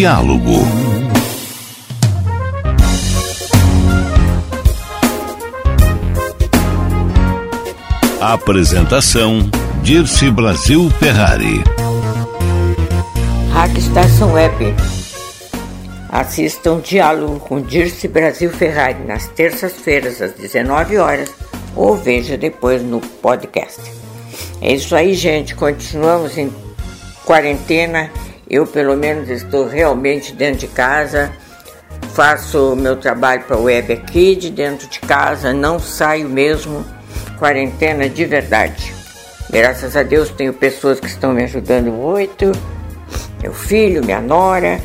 Diálogo. Apresentação Dirce Brasil Ferrari. Rádio Estação Web. Assistam Diálogo com Dirce Brasil Ferrari nas terças-feiras às 19 horas ou veja depois no podcast. É isso aí, gente. Continuamos em quarentena eu, pelo menos, estou realmente dentro de casa, faço meu trabalho para a web aqui de dentro de casa, não saio mesmo, quarentena de verdade. Graças a Deus tenho pessoas que estão me ajudando muito, meu filho, minha nora,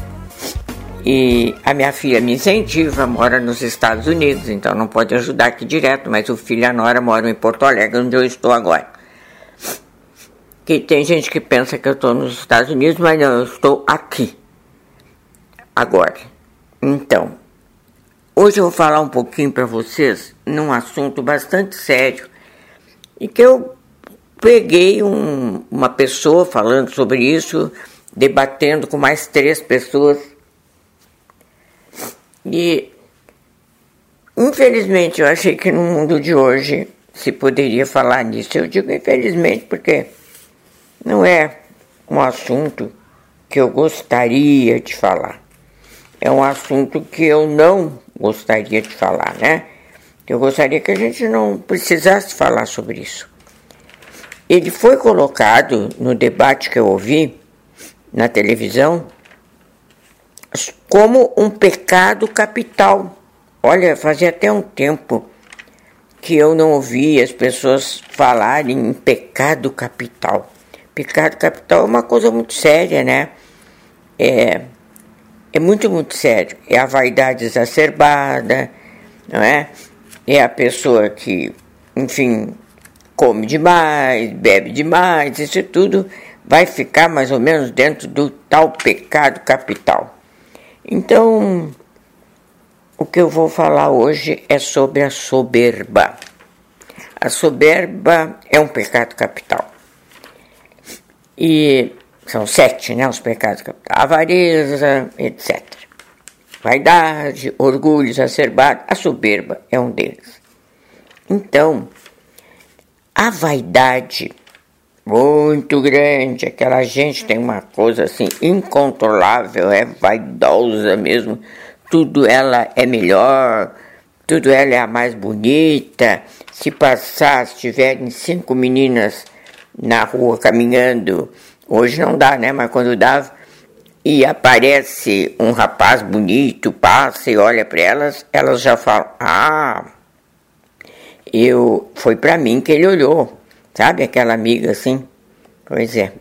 e a minha filha me incentiva, mora nos Estados Unidos, então não pode ajudar aqui direto, mas o filho e a nora moram em Porto Alegre, onde eu estou agora que tem gente que pensa que eu estou nos Estados Unidos, mas não, eu estou aqui. Agora. Então, hoje eu vou falar um pouquinho para vocês num assunto bastante sério e que eu peguei um, uma pessoa falando sobre isso, debatendo com mais três pessoas. E infelizmente eu achei que no mundo de hoje se poderia falar nisso. Eu digo infelizmente porque não é um assunto que eu gostaria de falar. É um assunto que eu não gostaria de falar, né? Eu gostaria que a gente não precisasse falar sobre isso. Ele foi colocado no debate que eu ouvi na televisão como um pecado capital. Olha, fazia até um tempo que eu não ouvia as pessoas falarem em pecado capital. Pecado capital é uma coisa muito séria, né? É, é muito, muito sério. É a vaidade exacerbada, não é? É a pessoa que, enfim, come demais, bebe demais, isso tudo vai ficar mais ou menos dentro do tal pecado capital. Então, o que eu vou falar hoje é sobre a soberba. A soberba é um pecado capital. E são sete, né, os pecados capitais: avareza, etc. Vaidade, orgulho exacerbado, a soberba é um deles. Então, a vaidade muito grande, aquela gente tem uma coisa assim incontrolável, é vaidosa mesmo, tudo ela é melhor, tudo ela é a mais bonita. Se passar, se tiverem cinco meninas na rua caminhando, hoje não dá, né? Mas quando dava, e aparece um rapaz bonito, passa e olha para elas, elas já falam: Ah, eu foi para mim que ele olhou, sabe? Aquela amiga assim. Pois é.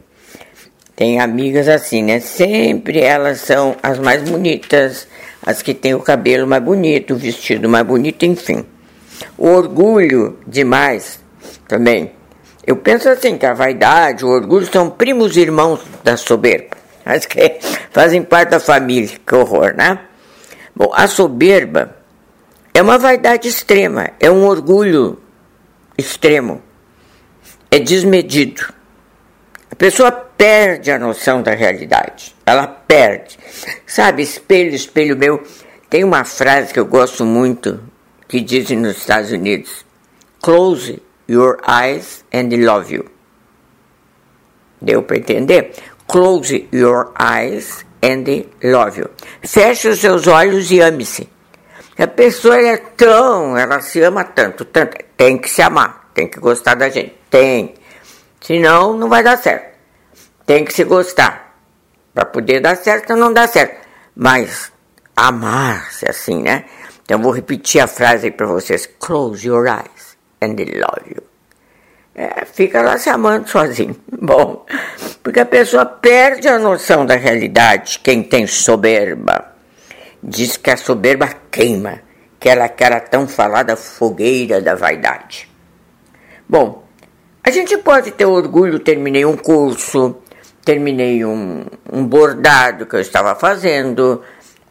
Tem amigas assim, né? Sempre elas são as mais bonitas, as que têm o cabelo mais bonito, o vestido mais bonito, enfim. O orgulho demais também eu penso assim, que a vaidade, o orgulho são primos irmãos da soberba. Mas que fazem parte da família, que horror, né? Bom, a soberba é uma vaidade extrema, é um orgulho extremo, é desmedido. A pessoa perde a noção da realidade, ela perde. Sabe, espelho, espelho meu, tem uma frase que eu gosto muito que dizem nos Estados Unidos: close your eyes and love you. Deu para entender? Close your eyes and love you. Feche os seus olhos e ame-se. A pessoa é tão, ela se ama tanto, tanto, tem que se amar, tem que gostar da gente, tem. Senão não vai dar certo. Tem que se gostar. Para poder dar certo, não dá certo. Mas amar-se assim, né? Então vou repetir a frase aí para vocês. Close your eyes you. é, fica lá se amando sozinho. Bom, porque a pessoa perde a noção da realidade, quem tem soberba. Diz que a soberba queima, que ela aquela tão falada fogueira da vaidade. Bom, a gente pode ter orgulho, terminei um curso, terminei um, um bordado que eu estava fazendo,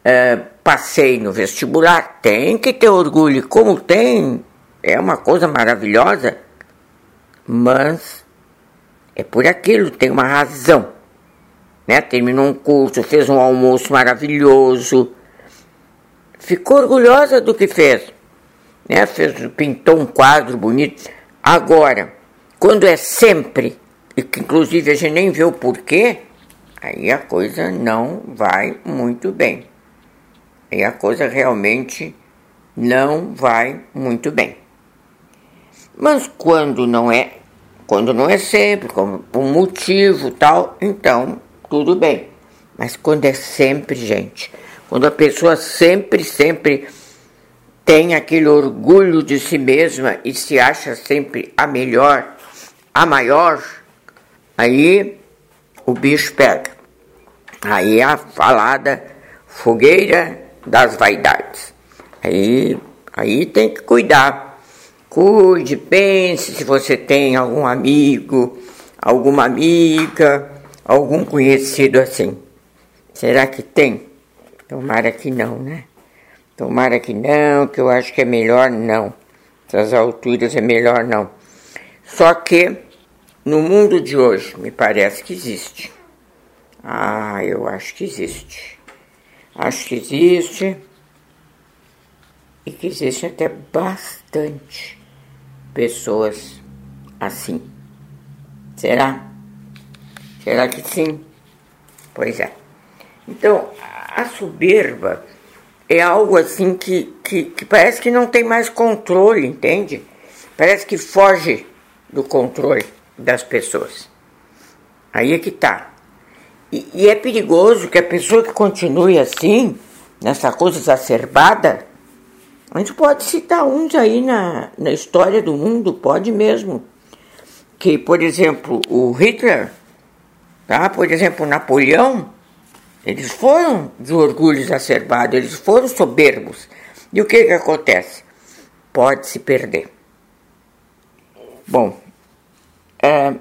é, passei no vestibular, tem que ter orgulho, como tem, é uma coisa maravilhosa, mas é por aquilo, tem uma razão. Né? Terminou um curso, fez um almoço maravilhoso, ficou orgulhosa do que fez, né? fez, pintou um quadro bonito. Agora, quando é sempre, e que inclusive a gente nem vê o porquê, aí a coisa não vai muito bem. Aí a coisa realmente não vai muito bem. Mas quando não é, quando não é sempre, como um motivo tal, então tudo bem. Mas quando é sempre, gente, quando a pessoa sempre, sempre tem aquele orgulho de si mesma e se acha sempre a melhor, a maior, aí o bicho pega. Aí é a falada fogueira das vaidades. Aí, aí tem que cuidar. Cuide, pense se você tem algum amigo, alguma amiga, algum conhecido assim. Será que tem? Tomara que não, né? Tomara que não, que eu acho que é melhor não. Essas alturas é melhor não. Só que no mundo de hoje, me parece que existe. Ah, eu acho que existe. Acho que existe. E que existe até bastante pessoas assim. Será? Será que sim? Pois é. Então, a soberba é algo assim que, que, que, parece que não tem mais controle, entende? Parece que foge do controle das pessoas. Aí é que tá. E, e é perigoso que a pessoa que continue assim, nessa coisa exacerbada, a gente pode citar uns aí na, na história do mundo, pode mesmo. Que, por exemplo, o Hitler, tá? por exemplo, Napoleão, eles foram de orgulho exacerbado, eles foram soberbos. E o que, que acontece? Pode se perder. Bom, é,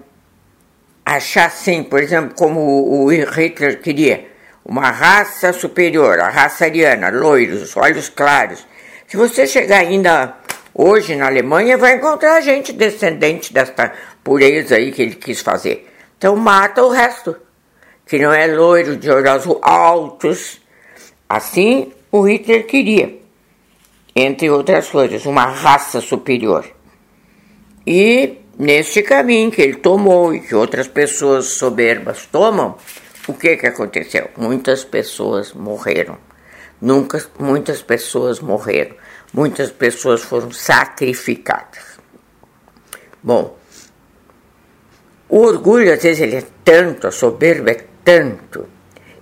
achar assim, por exemplo, como o Hitler queria, uma raça superior, a raça ariana, loiros, olhos claros. Se você chegar ainda hoje na Alemanha, vai encontrar gente descendente desta pureza aí que ele quis fazer. Então mata o resto que não é loiro de olhos altos. Assim o Hitler queria, entre outras coisas, uma raça superior. E neste caminho que ele tomou e que outras pessoas soberbas tomam, o que, que aconteceu? Muitas pessoas morreram. Nunca, muitas pessoas morreram. Muitas pessoas foram sacrificadas. Bom, o orgulho, às vezes, ele é tanto, a soberba é tanto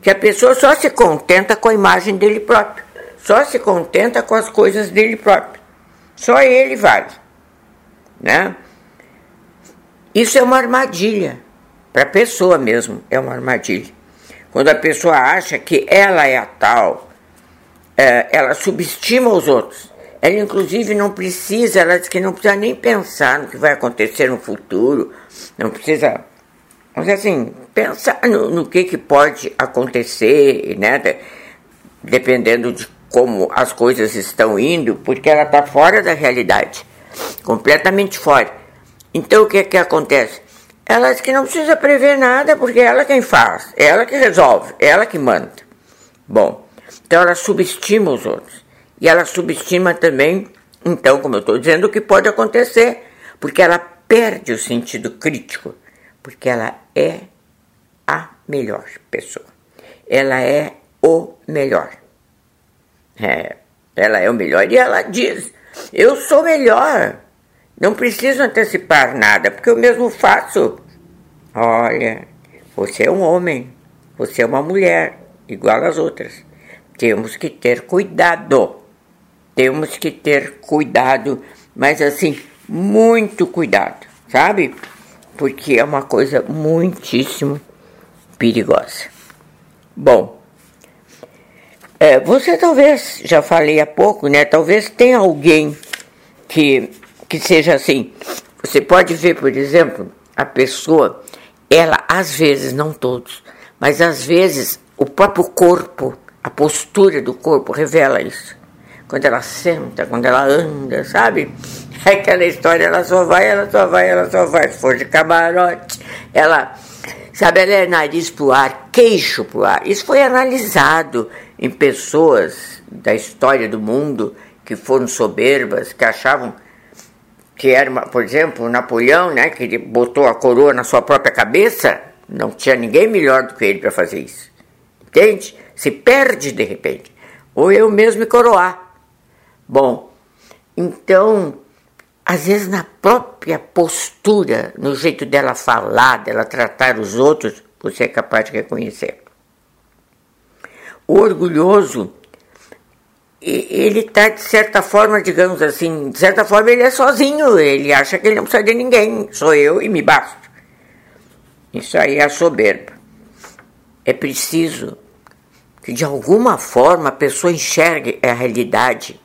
que a pessoa só se contenta com a imagem dele próprio, só se contenta com as coisas dele próprio. Só ele vale, né? Isso é uma armadilha para a pessoa mesmo, é uma armadilha. Quando a pessoa acha que ela é a tal, é, ela subestima os outros. Ela, inclusive, não precisa, ela diz que não precisa nem pensar no que vai acontecer no futuro, não precisa mas assim, pensar no, no, que, que pode acontecer, né? Dependendo de como as coisas estão indo, porque ela está fora da realidade, completamente fora. Então o que que acontece? Ela diz que não precisa prever nada, porque é ela quem faz, é ela que resolve, é ela que manda. Bom, então ela subestima os outros. E ela subestima também, então, como eu estou dizendo, o que pode acontecer, porque ela perde o sentido crítico porque ela é a melhor pessoa. Ela é o melhor. É, ela é o melhor e ela diz: Eu sou melhor. Não preciso antecipar nada, porque eu mesmo faço. Olha, você é um homem, você é uma mulher, igual às outras. Temos que ter cuidado. Temos que ter cuidado, mas assim, muito cuidado sabe? Porque é uma coisa muitíssimo perigosa. Bom, é, você talvez, já falei há pouco, né? Talvez tenha alguém que, que seja assim. Você pode ver, por exemplo, a pessoa, ela às vezes, não todos, mas às vezes o próprio corpo, a postura do corpo revela isso. Quando ela senta, quando ela anda, sabe? É aquela história, ela só vai, ela só vai, ela só vai. Se for de camarote, ela, sabe, ela é nariz pro ar, queixo pro ar. Isso foi analisado em pessoas da história do mundo que foram soberbas, que achavam que era, uma, por exemplo, Napoleão, né, que ele botou a coroa na sua própria cabeça, não tinha ninguém melhor do que ele para fazer isso. Entende? Se perde de repente. Ou eu mesmo me coroar. Bom, então, às vezes na própria postura, no jeito dela falar, dela tratar os outros, você é capaz de reconhecer. O orgulhoso, ele está de certa forma, digamos assim, de certa forma ele é sozinho, ele acha que ele não precisa de ninguém, sou eu e me basto. Isso aí é a soberba. É preciso que de alguma forma a pessoa enxergue a realidade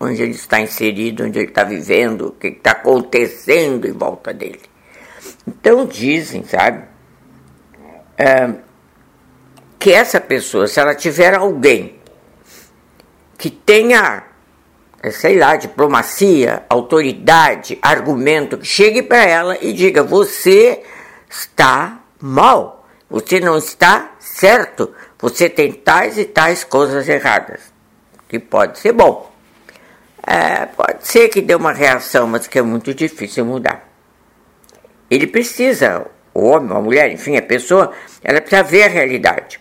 onde ele está inserido, onde ele está vivendo, o que está acontecendo em volta dele. Então dizem, sabe? É, que essa pessoa, se ela tiver alguém que tenha, eh, sei lá, diplomacia, autoridade, argumento, que chegue para ela e diga: você está mal, você não está certo, você tem tais e tais coisas erradas, que pode ser bom. É, pode ser que dê uma reação, mas que é muito difícil mudar. Ele precisa, o homem, a mulher, enfim, a pessoa, ela precisa ver a realidade.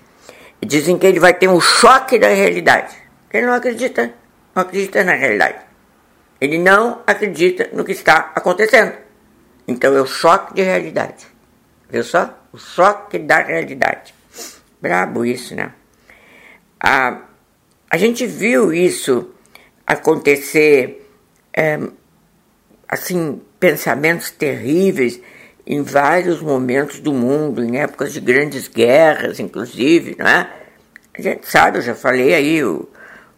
Dizem que ele vai ter um choque da realidade. Ele não acredita, não acredita na realidade. Ele não acredita no que está acontecendo. Então é o choque de realidade. Viu só? O choque da realidade. Brabo isso, né? A, a gente viu isso acontecer, é, assim, pensamentos terríveis em vários momentos do mundo, em épocas de grandes guerras, inclusive, não é? A gente sabe, eu já falei aí, o,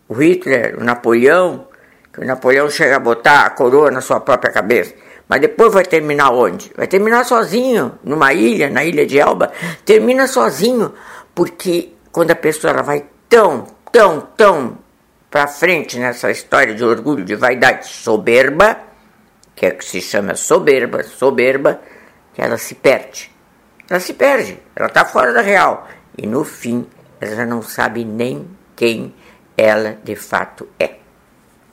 o Hitler, o Napoleão, que o Napoleão chega a botar a coroa na sua própria cabeça. Mas depois vai terminar onde? Vai terminar sozinho, numa ilha, na ilha de Elba. Termina sozinho, porque quando a pessoa ela vai tão, tão, tão para frente nessa história de orgulho, de vaidade, soberba, que é que se chama soberba, soberba, que ela se perde. Ela se perde, ela está fora da real. E no fim, ela não sabe nem quem ela de fato é.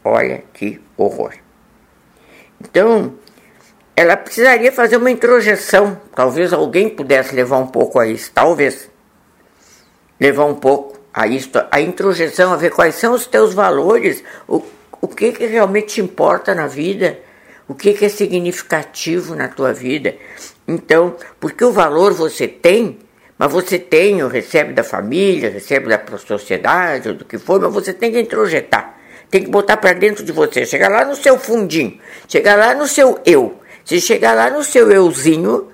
Olha que horror. Então, ela precisaria fazer uma introjeção. Talvez alguém pudesse levar um pouco a isso, talvez. Levar um pouco a isto, a introjeção, a ver quais são os teus valores, o, o que, que realmente te importa na vida o que, que é significativo na tua vida. Então, porque o valor você tem, mas você tem, ou recebe da família, recebe da sociedade, ou do que for, mas você tem que introjetar. Tem que botar para dentro de você. Chegar lá no seu fundinho, chegar lá no seu eu. Se chegar lá no seu euzinho,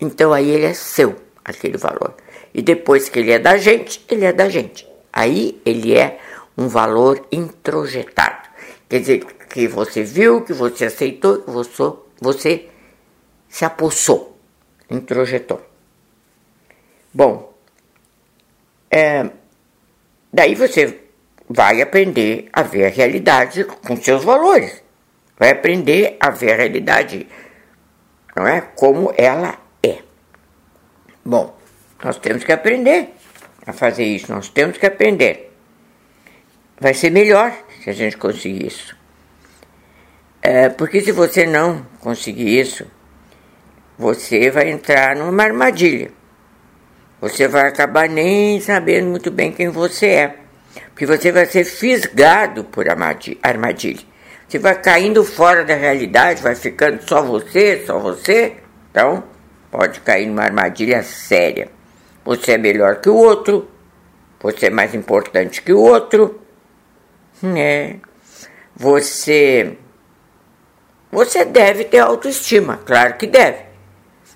então aí ele é seu, aquele valor. E depois que ele é da gente, ele é da gente. Aí ele é um valor introjetado. Quer dizer, que você viu, que você aceitou, que você, você se apossou, introjetou. Bom, é, daí você vai aprender a ver a realidade com seus valores. Vai aprender a ver a realidade, não é? Como ela é. Bom, nós temos que aprender a fazer isso, nós temos que aprender. Vai ser melhor se a gente conseguir isso. É, porque se você não conseguir isso, você vai entrar numa armadilha. Você vai acabar nem sabendo muito bem quem você é. Porque você vai ser fisgado por armadilha. Você vai caindo fora da realidade, vai ficando só você, só você. Então, pode cair numa armadilha séria. Você é melhor que o outro, você é mais importante que o outro. É. Você Você deve ter autoestima, claro que deve.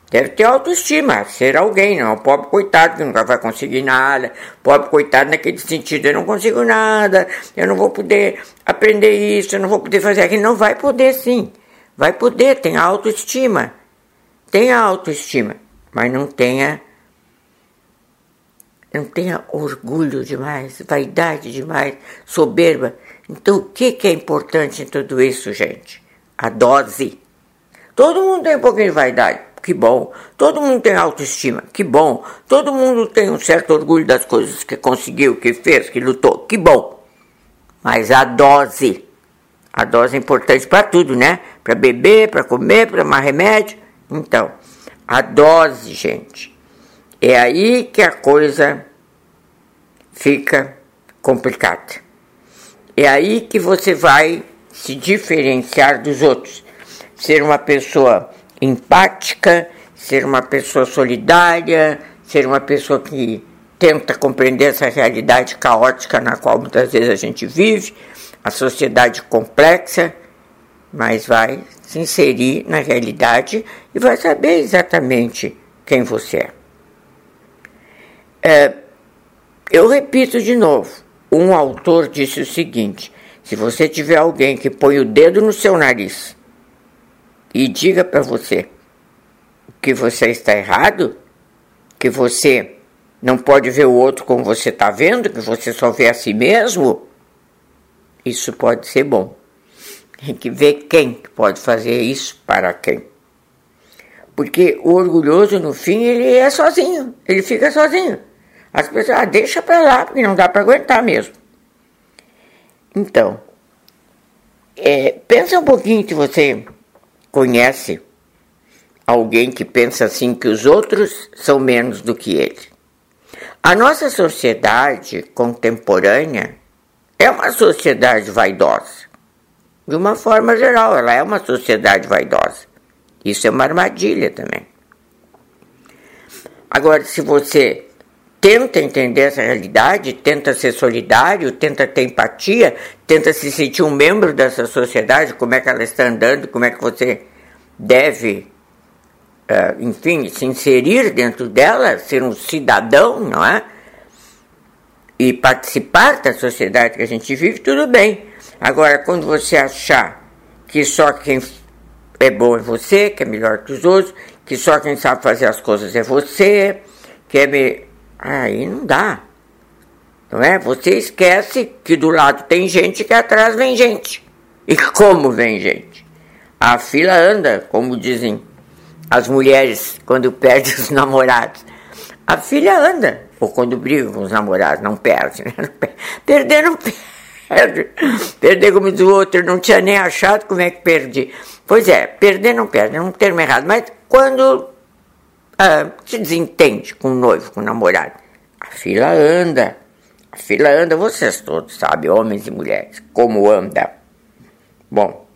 Deve ter autoestima, ser alguém, não um pobre coitado que nunca vai conseguir nada, pobre coitado naquele sentido, eu não consigo nada, eu não vou poder aprender isso, eu não vou poder fazer aquilo. Não vai poder sim, vai poder, tenha autoestima, tenha autoestima, mas não tenha, não tenha orgulho demais, vaidade demais, soberba. Então o que, que é importante em tudo isso, gente? A dose. Todo mundo tem um pouquinho de vaidade que bom. Todo mundo tem autoestima, que bom. Todo mundo tem um certo orgulho das coisas que conseguiu, que fez, que lutou, que bom. Mas a dose, a dose é importante para tudo, né? Para beber, para comer, para tomar remédio. Então, a dose, gente, é aí que a coisa fica complicada. É aí que você vai se diferenciar dos outros. Ser uma pessoa empática, ser uma pessoa solidária, ser uma pessoa que tenta compreender essa realidade caótica na qual muitas vezes a gente vive, a sociedade complexa, mas vai se inserir na realidade e vai saber exatamente quem você é. É eu repito de novo: um autor disse o seguinte: se você tiver alguém que põe o dedo no seu nariz e diga para você que você está errado, que você não pode ver o outro como você está vendo, que você só vê a si mesmo, isso pode ser bom. Tem que ver quem pode fazer isso para quem. Porque o orgulhoso, no fim, ele é sozinho, ele fica sozinho. As pessoas, ah, deixa para lá, porque não dá para aguentar mesmo. Então, é, pensa um pouquinho que você conhece alguém que pensa assim que os outros são menos do que ele. A nossa sociedade contemporânea é uma sociedade vaidosa. De uma forma geral, ela é uma sociedade vaidosa. Isso é uma armadilha também. Agora, se você tenta entender essa realidade, tenta ser solidário, tenta ter empatia, tenta se sentir um membro dessa sociedade, como é que ela está andando, como é que você deve, uh, enfim, se inserir dentro dela, ser um cidadão, não é? E participar da sociedade que a gente vive, tudo bem. Agora, quando você achar que só quem é bom é você, que é melhor que os outros, que só quem sabe fazer as coisas é você, que é Aí não dá. Não é? Você esquece que do lado tem gente que atrás vem gente. E como vem gente? A fila anda, como dizem as mulheres quando perdem os namorados. A filha anda, ou quando brigam com os namorados, não perde. Né? Perder não perde. Perder como diz o outro, não tinha nem achado como é que perdi. Pois é, perder não perde, não é um termo errado. Mas quando ah, se desentende com o noivo, com o namorado. A fila anda. A fila anda, vocês todos sabem, homens e mulheres, como anda. Bom,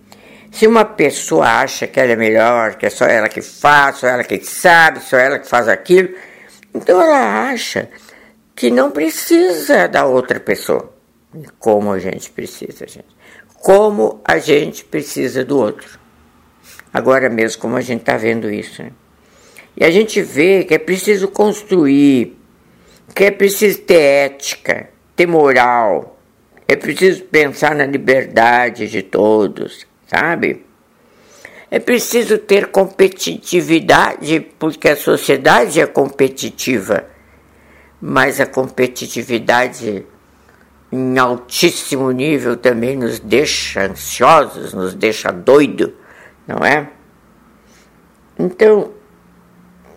se uma pessoa acha que ela é melhor, que é só ela que faz, só ela que sabe, só ela que faz aquilo, então ela acha que não precisa da outra pessoa. E como a gente precisa, gente. Como a gente precisa do outro. Agora mesmo, como a gente está vendo isso, né? E a gente vê que é preciso construir, que é preciso ter ética, ter moral, é preciso pensar na liberdade de todos, sabe? É preciso ter competitividade, porque a sociedade é competitiva, mas a competitividade em altíssimo nível também nos deixa ansiosos, nos deixa doido, não é? Então,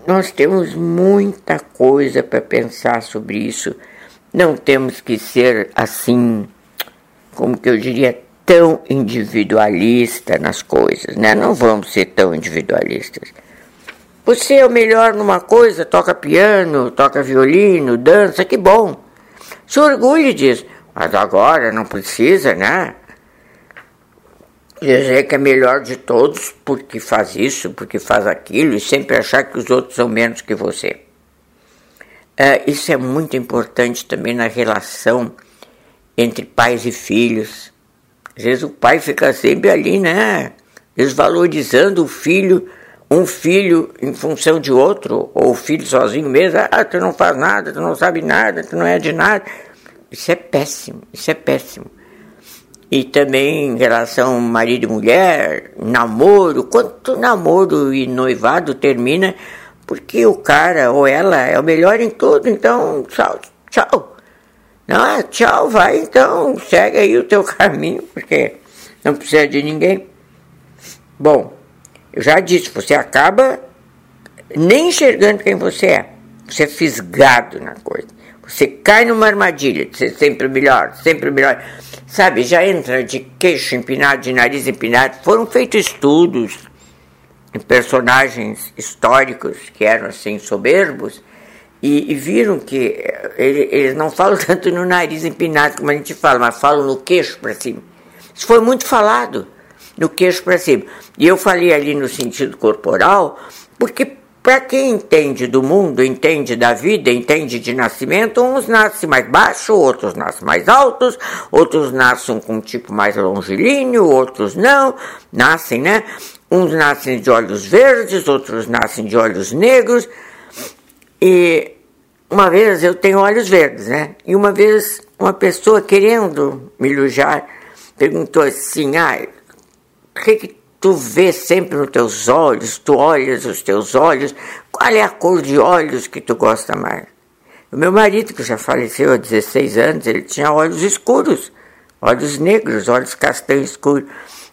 nós temos muita coisa para pensar sobre isso. Não temos que ser assim, como que eu diria, tão individualista nas coisas, né? Não vamos ser tão individualistas. Você é o melhor numa coisa, toca piano, toca violino, dança, que bom. Se orgulhe disso. Mas agora não precisa, né? Dizer que é melhor de todos porque faz isso, porque faz aquilo, e sempre achar que os outros são menos que você. É, isso é muito importante também na relação entre pais e filhos. Às vezes o pai fica sempre ali, né? desvalorizando o filho, um filho em função de outro, ou o filho sozinho mesmo. Ah, tu não faz nada, tu não sabe nada, tu não é de nada. Isso é péssimo, isso é péssimo. E também em relação marido e mulher, namoro, quanto namoro e noivado termina porque o cara ou ela é o melhor em tudo, então tchau, tchau. Não, é, tchau, vai então, segue aí o teu caminho, porque não precisa de ninguém. Bom, eu já disse, você acaba nem enxergando quem você é. Você é fisgado na coisa. Você cai numa armadilha de ser sempre melhor, sempre melhor. Sabe, já entra de queixo empinado, de nariz empinado. Foram feitos estudos em personagens históricos que eram assim soberbos e, e viram que ele, eles não falam tanto no nariz empinado como a gente fala, mas falam no queixo para cima. Isso foi muito falado, no queixo para cima. E eu falei ali no sentido corporal, porque para quem entende do mundo, entende da vida, entende de nascimento, uns nascem mais baixo, outros nascem mais altos, outros nascem com um tipo mais longilíneo, outros não, nascem, né? Uns nascem de olhos verdes, outros nascem de olhos negros. E uma vez eu tenho olhos verdes, né? E uma vez uma pessoa querendo me elogiar perguntou assim: ah, o que, que tu vês sempre nos teus olhos, tu olhas os teus olhos, qual é a cor de olhos que tu gosta mais? O meu marido, que já faleceu há 16 anos, ele tinha olhos escuros, olhos negros, olhos castanhos escuros.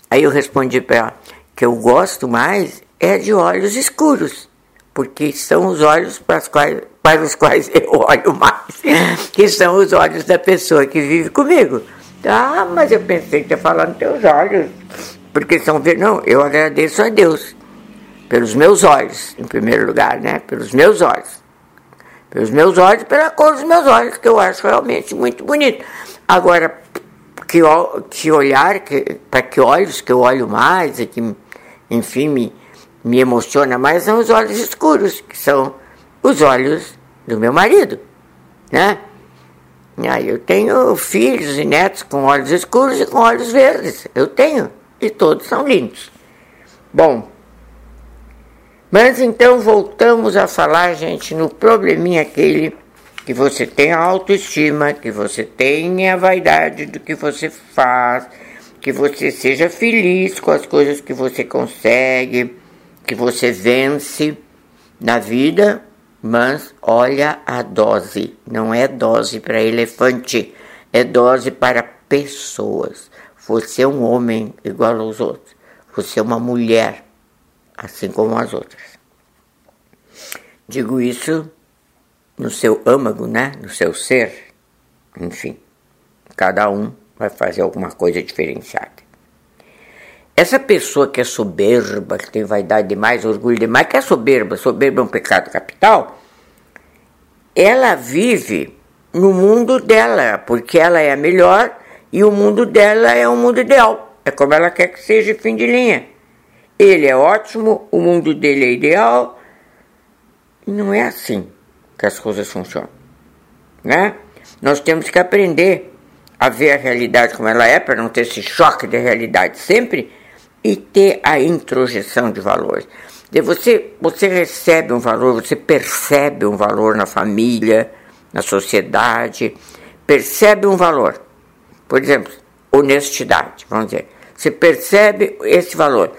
Aí eu respondi para ela que eu gosto mais é de olhos escuros, porque são os olhos para, quais, para os quais eu olho mais, que são os olhos da pessoa que vive comigo. Ah, mas eu pensei que ia falar nos teus olhos porque são verdes. Não, eu agradeço a Deus pelos meus olhos, em primeiro lugar, né? Pelos meus olhos. Pelos meus olhos, pela cor dos meus olhos, que eu acho realmente muito bonito. Agora, que, que olhar, para que olhos que eu olho mais e que, enfim, me, me emociona mais são os olhos escuros, que são os olhos do meu marido, né? Aí eu tenho filhos e netos com olhos escuros e com olhos verdes. Eu tenho e todos são lindos. Bom, mas então voltamos a falar, gente, no probleminha aquele que você tenha autoestima, que você tenha a vaidade do que você faz, que você seja feliz com as coisas que você consegue, que você vence na vida, mas olha a dose, não é dose para elefante, é dose para pessoas. Você é um homem igual aos outros. Você é uma mulher, assim como as outras. Digo isso no seu âmago, né? No seu ser. Enfim, cada um vai fazer alguma coisa diferenciada. Essa pessoa que é soberba, que tem vaidade demais, orgulho demais, que é soberba, soberba é um pecado capital, ela vive no mundo dela, porque ela é a melhor e o mundo dela é um mundo ideal. É como ela quer que seja fim de linha. Ele é ótimo, o mundo dele é ideal. E não é assim que as coisas funcionam. Né? Nós temos que aprender a ver a realidade como ela é, para não ter esse choque de realidade sempre, e ter a introjeção de valores. De você, você recebe um valor, você percebe um valor na família, na sociedade, percebe um valor. Por exemplo, honestidade, vamos dizer. Você percebe esse valor.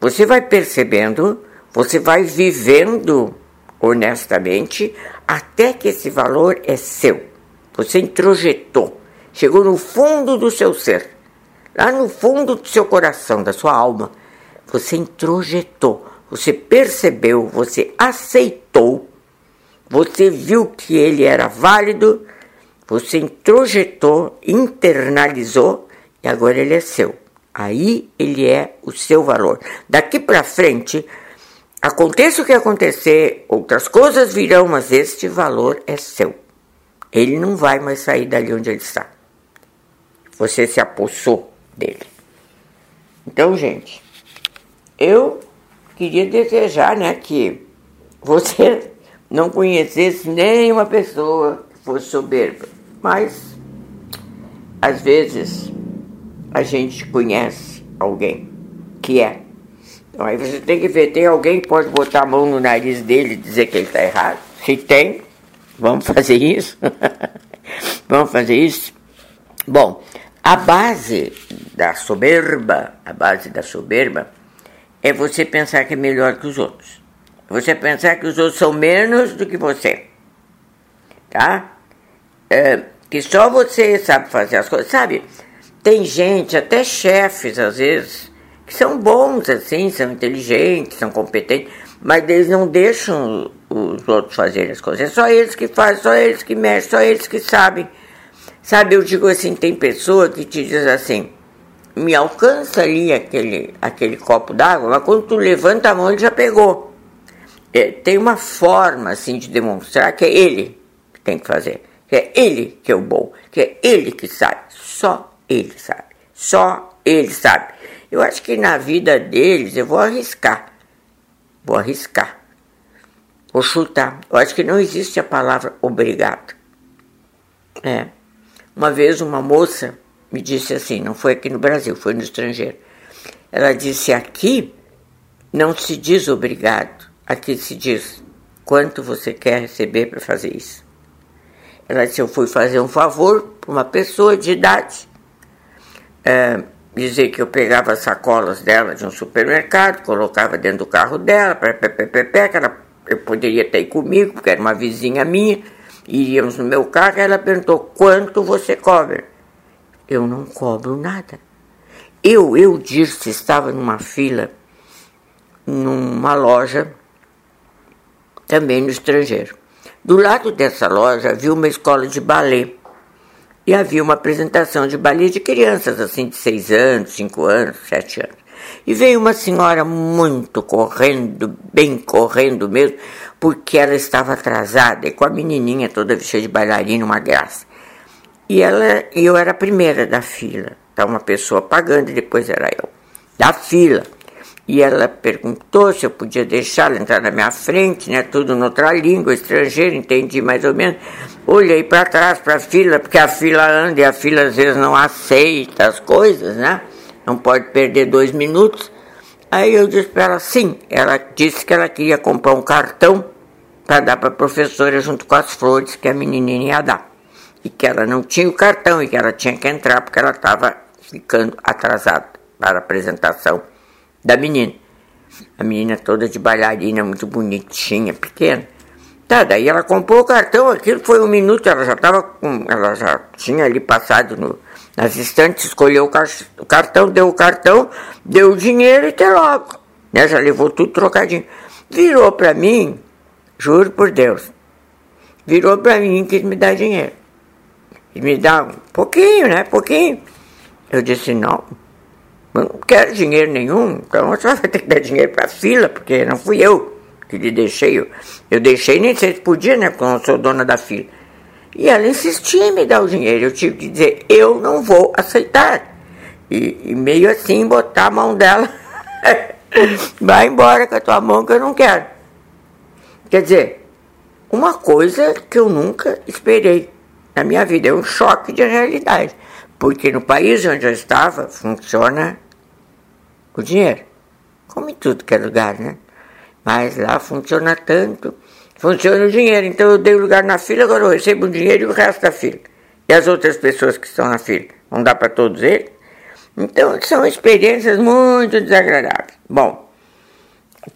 Você vai percebendo, você vai vivendo honestamente até que esse valor é seu. Você introjetou, chegou no fundo do seu ser, lá no fundo do seu coração, da sua alma. Você introjetou, você percebeu, você aceitou, você viu que ele era válido, você introjetou, internalizou e agora ele é seu. Aí ele é o seu valor. Daqui para frente, aconteça o que acontecer, outras coisas virão, mas este valor é seu. Ele não vai mais sair dali onde ele está. Você se apossou dele. Então, gente, eu queria desejar, né, que você não conhecesse nenhuma pessoa que fosse soberba. Mas, às vezes, a gente conhece alguém que é Então aí você tem que ver, tem alguém que pode botar a mão no nariz dele e dizer que ele está errado? Se tem, vamos fazer isso. vamos fazer isso. Bom, a base da soberba, a base da soberba é você pensar que é melhor que os outros. Você pensar que os outros são menos do que você. Tá? É, que só você sabe fazer as coisas. Sabe, tem gente, até chefes às vezes, que são bons assim, são inteligentes, são competentes, mas eles não deixam os outros fazerem as coisas. É só eles que fazem, só eles que mexem, só eles que sabem. Sabe, eu digo assim, tem pessoa que te diz assim, me alcança ali aquele, aquele copo d'água, mas quando tu levanta a mão ele já pegou. É, tem uma forma assim de demonstrar que é ele que tem que fazer, que é ele que é o bom, que é ele que sabe, só ele sabe, só ele sabe. Eu acho que na vida deles eu vou arriscar. Vou arriscar. Vou chutar. Eu acho que não existe a palavra obrigado. É. Uma vez uma moça me disse assim, não foi aqui no Brasil, foi no estrangeiro. Ela disse: aqui não se diz obrigado, aqui se diz quanto você quer receber para fazer isso. Ela disse: eu fui fazer um favor para uma pessoa de idade. É, dizer que eu pegava as sacolas dela de um supermercado, colocava dentro do carro dela, pé, que ela, eu poderia ter comigo, porque era uma vizinha minha, iríamos no meu carro, ela perguntou, quanto você cobra? Eu não cobro nada. Eu, eu, disse, estava numa fila, numa loja, também no estrangeiro. Do lado dessa loja havia uma escola de balé e havia uma apresentação de balé de crianças, assim, de seis anos, cinco anos, sete anos. E veio uma senhora muito correndo, bem correndo mesmo, porque ela estava atrasada, e com a menininha toda vestida de bailarina, uma graça. E ela, eu era a primeira da fila. Estava uma pessoa pagando e depois era eu. Da fila. E ela perguntou se eu podia deixar ela entrar na minha frente, né? Tudo noutra língua, estrangeira, entendi mais ou menos. Olhei para trás, para a fila, porque a fila anda e a fila às vezes não aceita as coisas, né? Não pode perder dois minutos. Aí eu disse para ela, sim. Ela disse que ela queria comprar um cartão para dar para a professora junto com as flores que a menininha ia dar. E que ela não tinha o cartão e que ela tinha que entrar porque ela estava ficando atrasada para a apresentação da menina. A menina toda de bailarina, muito bonitinha, pequena. Tá, daí ela comprou o cartão, aquilo foi um minuto, ela já estava com. Ela já tinha ali passado no, nas estantes, escolheu o, car o, cartão, deu o cartão, deu o dinheiro e até logo. Né, já levou tudo trocadinho. Virou para mim, juro por Deus, virou para mim e quis me dar dinheiro. E me dá um pouquinho, né? Pouquinho. Eu disse, não, não quero dinheiro nenhum, então você vai ter que dar dinheiro para a fila, porque não fui eu que lhe deixei. Eu, eu deixei, nem sei se podia, né? Porque eu sou dona da fila. E ela insistia em me dar o dinheiro. Eu tive que dizer, eu não vou aceitar. E, e meio assim, botar a mão dela. Vai embora com a tua mão que eu não quero. Quer dizer, uma coisa que eu nunca esperei na minha vida. É um choque de realidade. Porque no país onde eu estava, funciona o dinheiro. Como em tudo que é lugar, né? Mas lá funciona tanto. Funciona o dinheiro. Então eu dei lugar na fila, agora eu recebo o dinheiro e o resto da fila. E as outras pessoas que estão na fila? Não dá para todos eles? Então são experiências muito desagradáveis. Bom,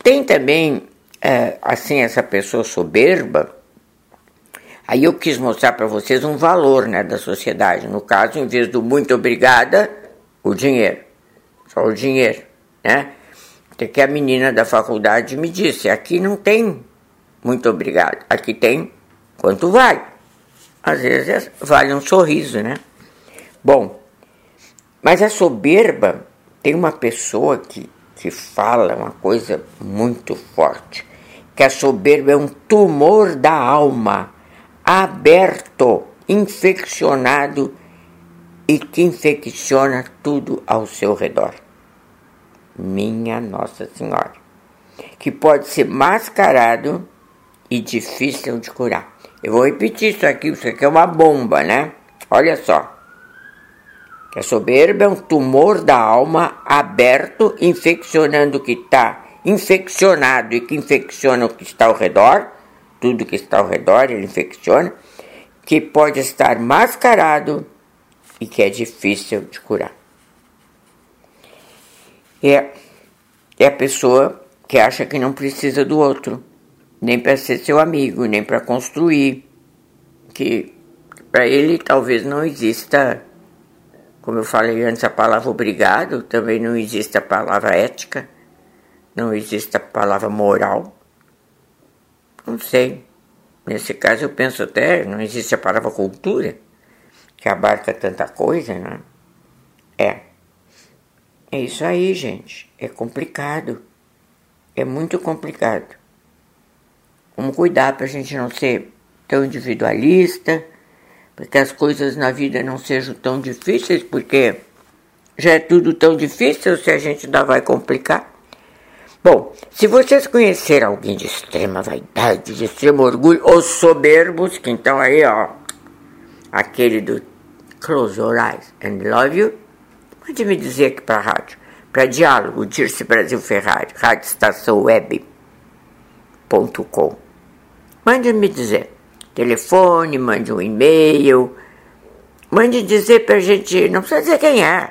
tem também, é, assim, essa pessoa soberba. Aí eu quis mostrar para vocês um valor né, da sociedade. No caso, em vez do muito obrigada, o dinheiro só o dinheiro, né? Até que a menina da faculdade me disse: aqui não tem muito obrigado, aqui tem quanto vale. Às vezes vale um sorriso, né? Bom, mas a soberba tem uma pessoa que, que fala uma coisa muito forte: que a soberba é um tumor da alma, aberto, infeccionado e que infecciona tudo ao seu redor minha Nossa Senhora, que pode ser mascarado e difícil de curar. Eu vou repetir isso aqui, isso aqui é uma bomba, né? Olha só. A soberba é um tumor da alma aberto, infeccionando o que está infeccionado e que infecciona o que está ao redor, tudo que está ao redor ele infecciona, que pode estar mascarado e que é difícil de curar. É, é a pessoa que acha que não precisa do outro, nem para ser seu amigo, nem para construir, que para ele talvez não exista, como eu falei antes, a palavra obrigado, também não existe a palavra ética, não existe a palavra moral. Não sei. Nesse caso eu penso até, não existe a palavra cultura, que abarca tanta coisa, né? É. É isso aí, gente. É complicado. É muito complicado. Vamos cuidar para a gente não ser tão individualista, para que as coisas na vida não sejam tão difíceis, porque já é tudo tão difícil se a gente ainda vai complicar. Bom, se vocês conhecerem alguém de extrema vaidade, de extremo orgulho, ou soberbos, que então aí, ó, aquele do Close Your Eyes and Love You, pode me dizer aqui para a rádio para diálogo, Dirce Brasil Ferrari, Rádio Estação Web.com. Mande me dizer. Telefone, mande um e-mail. Mande dizer para a gente. Não precisa dizer quem é.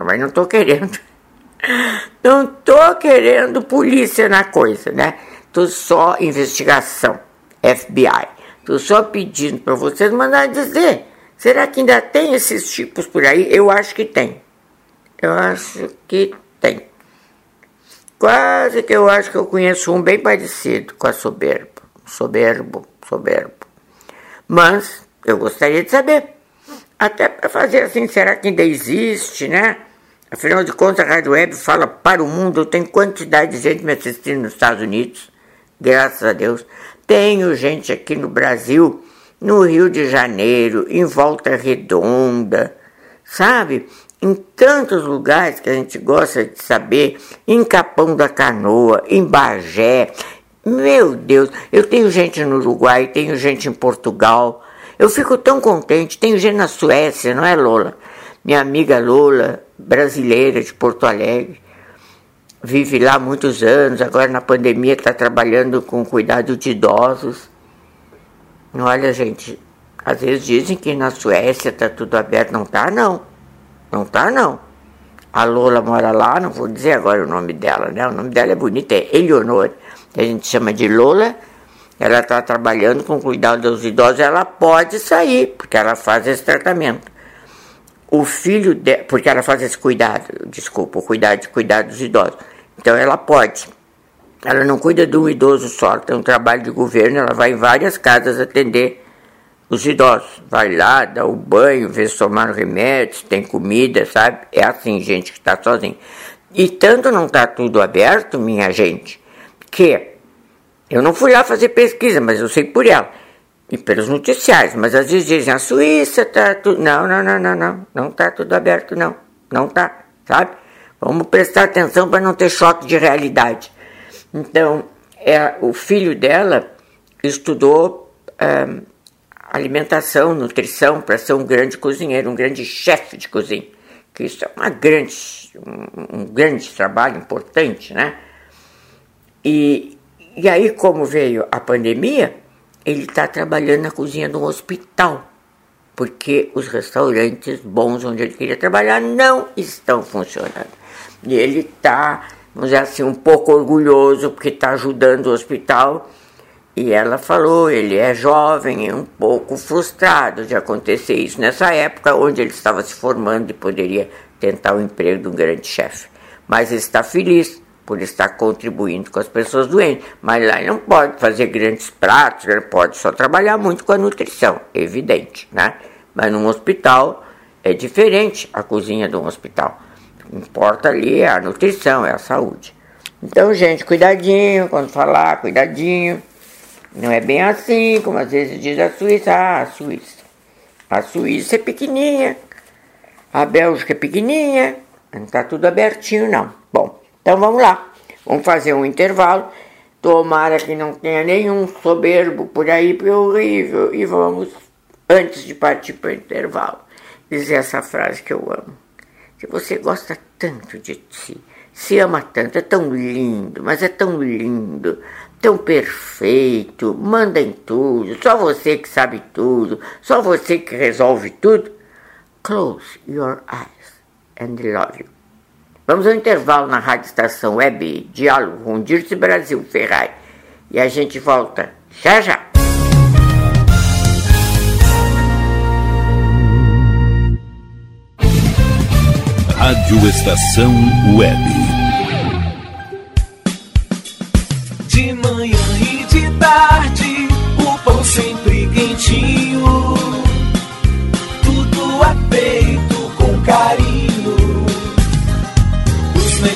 Mas não estou querendo. Não estou querendo polícia na coisa, né? Estou só investigação. FBI. Estou só pedindo para vocês mandar dizer. Será que ainda tem esses tipos por aí? Eu acho que tem. Eu acho que tem. Quase que eu acho que eu conheço um bem parecido com a soberbo. Soberbo, soberbo. Mas eu gostaria de saber. Até para fazer assim, será que ainda existe, né? Afinal de contas, a Rádio Web fala para o mundo. Tenho quantidade de gente me assistindo nos Estados Unidos, graças a Deus. Tenho gente aqui no Brasil, no Rio de Janeiro, em Volta Redonda, sabe? Em tantos lugares que a gente gosta de saber, em Capão da Canoa, em Bagé. Meu Deus, eu tenho gente no Uruguai, tenho gente em Portugal. Eu fico tão contente, tenho gente na Suécia, não é Lola? Minha amiga Lola, brasileira de Porto Alegre, vive lá muitos anos, agora na pandemia está trabalhando com cuidado de idosos. Olha, gente, às vezes dizem que na Suécia está tudo aberto, não está não. Não tá, não. A Lola mora lá, não vou dizer agora o nome dela, né? O nome dela é bonito, é Eleonor. A gente chama de Lola. Ela está trabalhando com cuidado dos idosos, ela pode sair, porque ela faz esse tratamento. O filho porque ela faz esse cuidado, desculpa, o cuidado de cuidar dos idosos. Então ela pode. Ela não cuida de um idoso só, tem um trabalho de governo, ela vai em várias casas atender os idosos. Vai lá, dá o banho, vê se tomaram remédios, tem comida, sabe? É assim, gente que está sozinha. E tanto não está tudo aberto, minha gente, que eu não fui lá fazer pesquisa, mas eu sei por ela. E pelos noticiários, mas às vezes dizem, a Suíça está tudo. Não, não, não, não, não. Não está tudo aberto, não. Não está, sabe? Vamos prestar atenção para não ter choque de realidade. Então, é, o filho dela estudou é, alimentação, nutrição, para ser um grande cozinheiro, um grande chefe de cozinha. Que isso é uma grande, um, um grande trabalho importante, né? E, e aí, como veio a pandemia, ele está trabalhando na cozinha de um hospital, porque os restaurantes bons onde ele queria trabalhar não estão funcionando. E ele está, vamos dizer assim, um pouco orgulhoso, porque está ajudando o hospital e ela falou, ele é jovem e um pouco frustrado de acontecer isso nessa época onde ele estava se formando e poderia tentar o emprego de um grande chefe. Mas ele está feliz por estar contribuindo com as pessoas doentes. Mas lá ele não pode fazer grandes pratos, ele pode só trabalhar muito com a nutrição, evidente, né? Mas num hospital é diferente a cozinha de um hospital. O que importa ali é a nutrição, é a saúde. Então, gente, cuidadinho quando falar, cuidadinho. Não é bem assim, como às vezes diz a Suíça. Ah, a Suíça. A Suíça é pequenininha. A Bélgica é pequenininha. Não está tudo abertinho, não. Bom, então vamos lá. Vamos fazer um intervalo. Tomara que não tenha nenhum soberbo por aí, porque é horrível. E vamos, antes de partir para o intervalo, dizer essa frase que eu amo. Se você gosta tanto de si, se ama tanto, é tão lindo, mas é tão lindo, tão perfeito, manda em tudo, só você que sabe tudo, só você que resolve tudo. Close your eyes and love you. Vamos ao intervalo na Rádio Estação Web Diálogo com Dirce Brasil Ferrari. E a gente volta já já. Rádio Estação Web.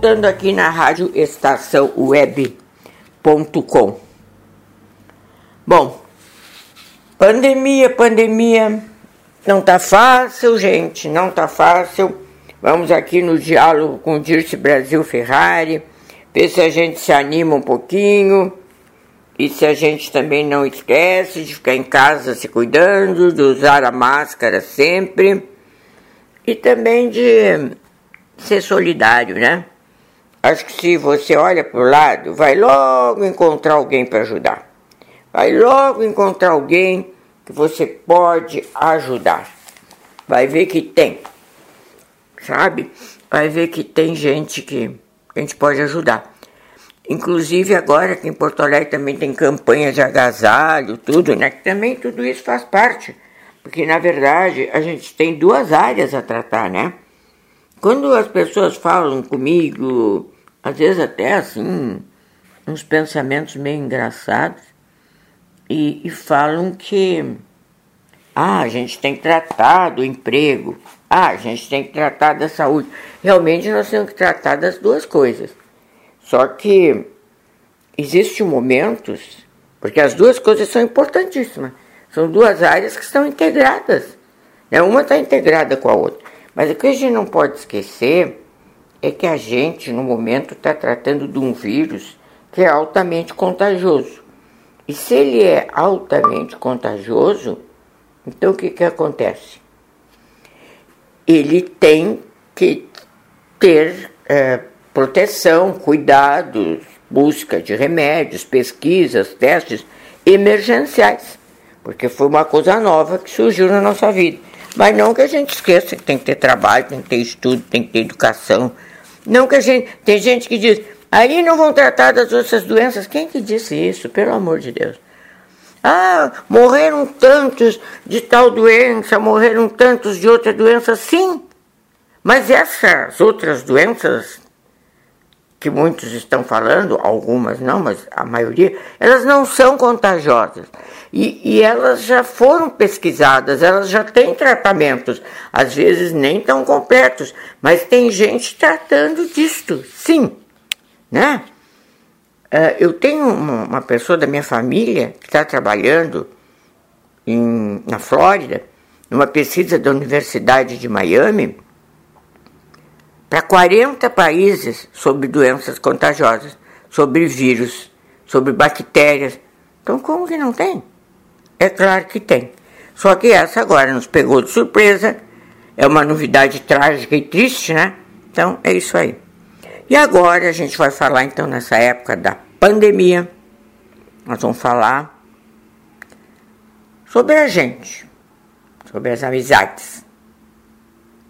Voltando aqui na rádio estação web.com. Bom, pandemia, pandemia, não tá fácil, gente, não tá fácil. Vamos aqui no diálogo com o Dirce Brasil Ferrari, ver se a gente se anima um pouquinho e se a gente também não esquece de ficar em casa se cuidando, de usar a máscara sempre e também de ser solidário, né? Acho que se você olha para o lado, vai logo encontrar alguém para ajudar. Vai logo encontrar alguém que você pode ajudar. Vai ver que tem. Sabe? Vai ver que tem gente que a gente pode ajudar. Inclusive agora aqui em Porto Alegre também tem campanhas de agasalho, tudo, né? Que também tudo isso faz parte. Porque na verdade a gente tem duas áreas a tratar, né? Quando as pessoas falam comigo, às vezes até assim, uns pensamentos meio engraçados, e, e falam que ah, a gente tem que tratar do emprego, ah, a gente tem que tratar da saúde. Realmente nós temos que tratar das duas coisas. Só que existem momentos, porque as duas coisas são importantíssimas. São duas áreas que estão integradas. Né? Uma está integrada com a outra. Mas o que a gente não pode esquecer é que a gente, no momento, está tratando de um vírus que é altamente contagioso. E se ele é altamente contagioso, então o que, que acontece? Ele tem que ter é, proteção, cuidados, busca de remédios, pesquisas, testes emergenciais, porque foi uma coisa nova que surgiu na nossa vida. Mas não que a gente esqueça que tem que ter trabalho, tem que ter estudo, tem que ter educação. Não que a gente. Tem gente que diz, aí não vão tratar das outras doenças. Quem que disse isso? Pelo amor de Deus. Ah, morreram tantos de tal doença, morreram tantos de outra doença, sim. Mas essas outras doenças que muitos estão falando, algumas não, mas a maioria, elas não são contagiosas. E, e elas já foram pesquisadas, elas já têm tratamentos, às vezes nem tão completos, mas tem gente tratando disto, sim. Né? Uh, eu tenho uma, uma, pessoa da minha família que está trabalhando em, na Flórida, numa pesquisa da Universidade de Miami, para 40 países sobre doenças contagiosas, sobre vírus, sobre bactérias. Então, como que não tem? É claro que tem. Só que essa agora nos pegou de surpresa, é uma novidade trágica e triste, né? Então, é isso aí. E agora a gente vai falar, então, nessa época da pandemia, nós vamos falar sobre a gente, sobre as amizades.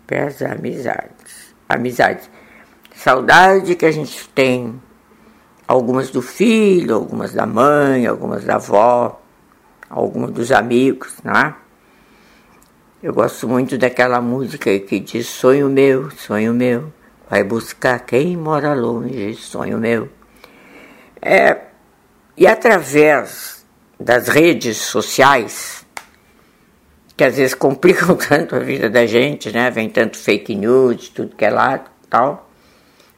Sobre as amizades amizades. Saudade que a gente tem, algumas do filho, algumas da mãe, algumas da avó, algumas dos amigos, né? Eu gosto muito daquela música que diz sonho meu, sonho meu, vai buscar quem mora longe, sonho meu. É, e através das redes sociais, que às vezes complicam tanto a vida da gente, né? Vem tanto fake news, tudo que é lá, tal,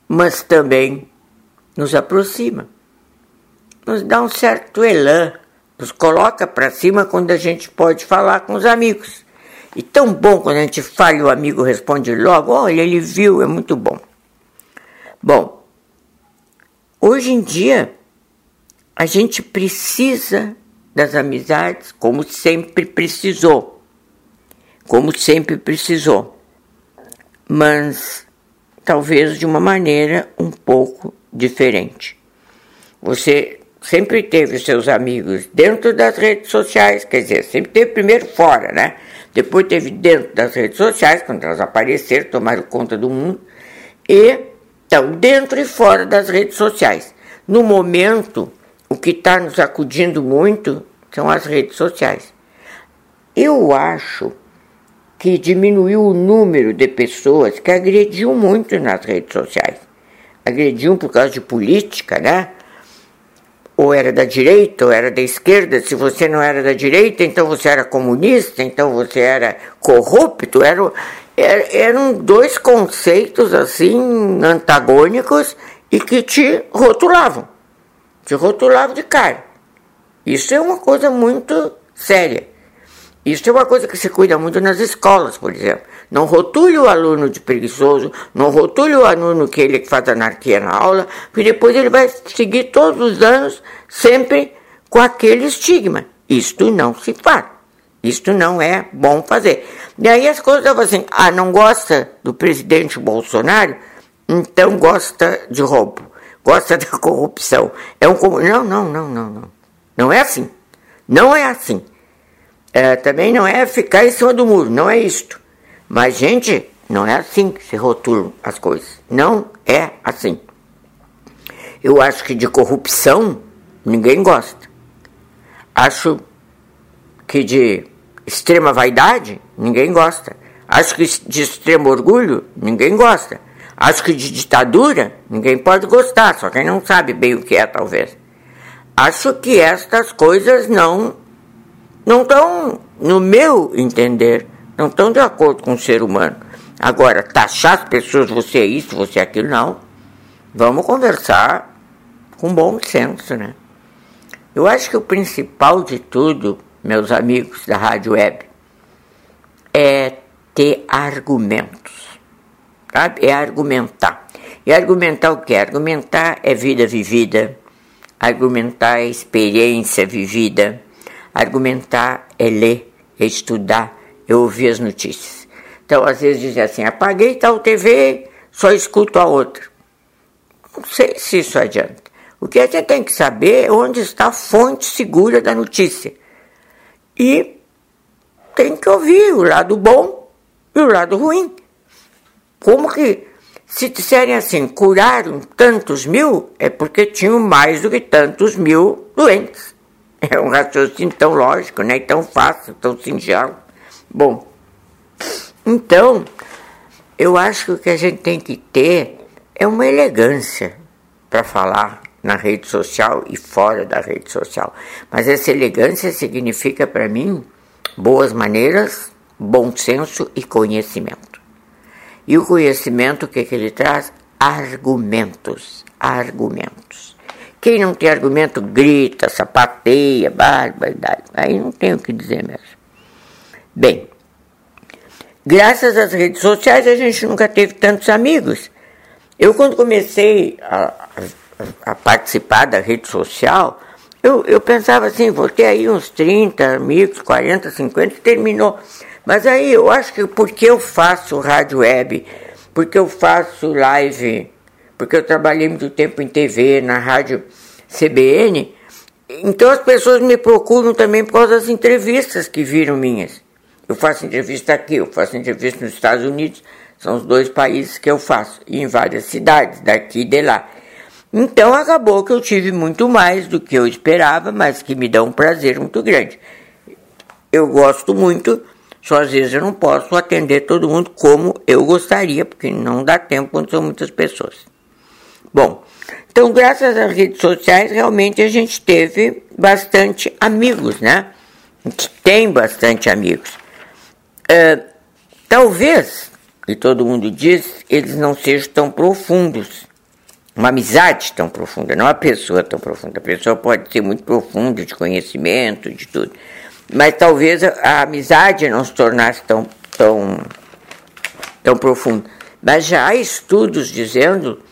mas também nos aproxima, nos dá um certo elan, nos coloca para cima quando a gente pode falar com os amigos. E tão bom quando a gente fala e o amigo responde logo, olha, ele viu, é muito bom. Bom, hoje em dia a gente precisa das amizades como sempre precisou como sempre precisou, mas talvez de uma maneira um pouco diferente. Você sempre teve seus amigos dentro das redes sociais, quer dizer, sempre teve primeiro fora, né? Depois teve dentro das redes sociais, quando elas apareceram, tomaram conta do mundo, e então dentro e fora das redes sociais. No momento, o que está nos acudindo muito são as redes sociais. Eu acho que diminuiu o número de pessoas que agrediam muito nas redes sociais. Agrediam por causa de política, né? Ou era da direita ou era da esquerda. Se você não era da direita, então você era comunista, então você era corrupto. Era, eram dois conceitos assim antagônicos e que te rotulavam. Te rotulavam de cara. Isso é uma coisa muito séria. Isso é uma coisa que se cuida muito nas escolas, por exemplo. Não rotule o aluno de preguiçoso, não rotule o aluno que ele faz anarquia na aula, porque depois ele vai seguir todos os anos sempre com aquele estigma. Isto não se faz. Isto não é bom fazer. E aí as coisas estavam assim: ah, não gosta do presidente Bolsonaro? Então gosta de roubo, gosta da corrupção. É um não, não, não, não, não. Não é assim. Não é assim. É, também não é ficar em cima do muro, não é isto. Mas, gente, não é assim que se rotulam as coisas. Não é assim. Eu acho que de corrupção ninguém gosta. Acho que de extrema vaidade ninguém gosta. Acho que de extremo orgulho ninguém gosta. Acho que de ditadura ninguém pode gostar, só quem não sabe bem o que é, talvez. Acho que estas coisas não não estão, no meu entender, não estão de acordo com o ser humano. Agora, taxar as pessoas, você é isso, você é aquilo, não. Vamos conversar com bom senso, né? Eu acho que o principal de tudo, meus amigos da Rádio Web, é ter argumentos, sabe? É argumentar. E argumentar o que? Argumentar é vida vivida, argumentar é experiência vivida, argumentar é ler, é estudar, é ouvir as notícias. Então, às vezes dizem assim, apaguei tal TV, só escuto a outra. Não sei se isso adianta. O que a gente tem que saber é onde está a fonte segura da notícia. E tem que ouvir o lado bom e o lado ruim. Como que, se disserem assim, curaram tantos mil, é porque tinham mais do que tantos mil doentes. É um raciocínio tão lógico, né? tão fácil, tão singelo. Bom, então, eu acho que o que a gente tem que ter é uma elegância para falar na rede social e fora da rede social. Mas essa elegância significa para mim boas maneiras, bom senso e conhecimento. E o conhecimento, o que, que ele traz? Argumentos. Argumentos. Quem não tem argumento grita, sapateia, barbaridade. Aí não tem o que dizer mesmo. Bem, graças às redes sociais a gente nunca teve tantos amigos. Eu, quando comecei a, a participar da rede social, eu, eu pensava assim, vou ter aí uns 30 amigos, 40, 50, terminou. Mas aí eu acho que porque eu faço rádio web, porque eu faço live, porque eu trabalhei muito tempo em TV, na rádio CBN, então as pessoas me procuram também por causa das entrevistas que viram minhas. Eu faço entrevista aqui, eu faço entrevista nos Estados Unidos, são os dois países que eu faço, e em várias cidades, daqui e de lá. Então acabou que eu tive muito mais do que eu esperava, mas que me dá um prazer muito grande. Eu gosto muito, só às vezes eu não posso atender todo mundo como eu gostaria, porque não dá tempo quando são muitas pessoas. Bom, então graças às redes sociais realmente a gente teve bastante amigos, né? A gente tem bastante amigos. Uh, talvez, e todo mundo diz, eles não sejam tão profundos uma amizade tão profunda, não uma pessoa tão profunda. A pessoa pode ser muito profunda de conhecimento, de tudo, mas talvez a, a amizade não se tornasse tão, tão, tão profunda. Mas já há estudos dizendo